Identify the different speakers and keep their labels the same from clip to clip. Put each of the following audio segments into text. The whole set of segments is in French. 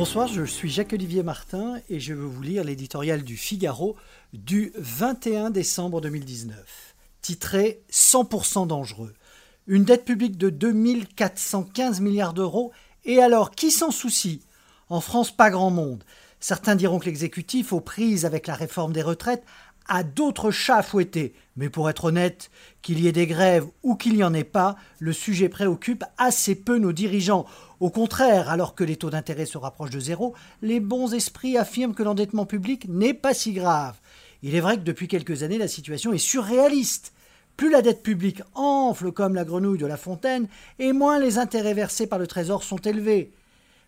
Speaker 1: Bonsoir, je suis Jacques-Olivier Martin et je veux vous lire l'éditorial du Figaro du 21 décembre 2019, titré 100% dangereux. Une dette publique de 2415 milliards d'euros et alors qui s'en soucie? En France, pas grand monde. Certains diront que l'exécutif, aux prises avec la réforme des retraites, a d'autres chats à fouetter. Mais pour être honnête, qu'il y ait des grèves ou qu'il n'y en ait pas, le sujet préoccupe assez peu nos dirigeants. Au contraire, alors que les taux d'intérêt se rapprochent de zéro, les bons esprits affirment que l'endettement public n'est pas si grave. Il est vrai que depuis quelques années, la situation est surréaliste. Plus la dette publique enfle comme la grenouille de la fontaine, et moins les intérêts versés par le Trésor sont élevés.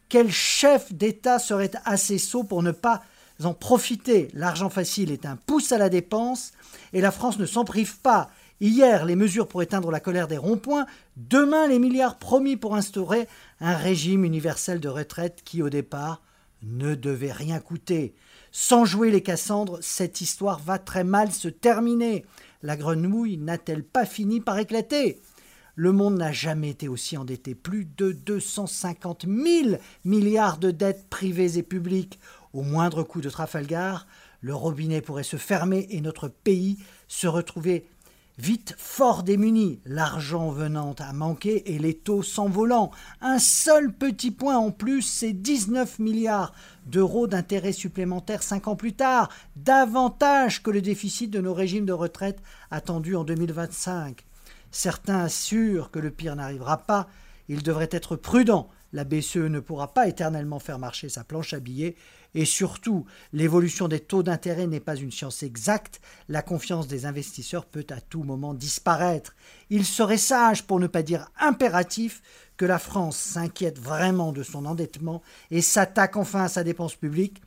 Speaker 1: Quel chef d'État serait assez sot pour ne pas en profiter. L'argent facile est un pouce à la dépense et la France ne s'en prive pas. Hier, les mesures pour éteindre la colère des ronds-points, demain, les milliards promis pour instaurer un régime universel de retraite qui, au départ, ne devait rien coûter. Sans jouer les Cassandres, cette histoire va très mal se terminer. La grenouille n'a-t-elle pas fini par éclater? Le monde n'a jamais été aussi endetté. Plus de 250 000 milliards de dettes privées et publiques. Au moindre coup de Trafalgar, le robinet pourrait se fermer et notre pays se retrouver vite fort démuni, l'argent venant à manquer et les taux s'envolant. Un seul petit point en plus, c'est 19 milliards d'euros d'intérêts supplémentaires cinq ans plus tard, davantage que le déficit de nos régimes de retraite attendus en 2025. Certains assurent que le pire n'arrivera pas, il devrait être prudent. La BCE ne pourra pas éternellement faire marcher sa planche à billets et surtout, l'évolution des taux d'intérêt n'est pas une science exacte, la confiance des investisseurs peut à tout moment disparaître. Il serait sage, pour ne pas dire impératif, que la France s'inquiète vraiment de son endettement et s'attaque enfin à sa dépense publique.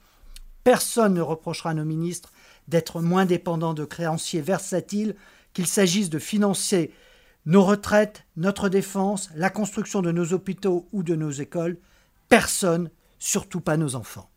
Speaker 1: Personne ne reprochera à nos ministres d'être moins dépendants de créanciers versatiles, qu'il s'agisse de financer nos retraites, notre défense, la construction de nos hôpitaux ou de nos écoles. Personne, surtout pas nos enfants.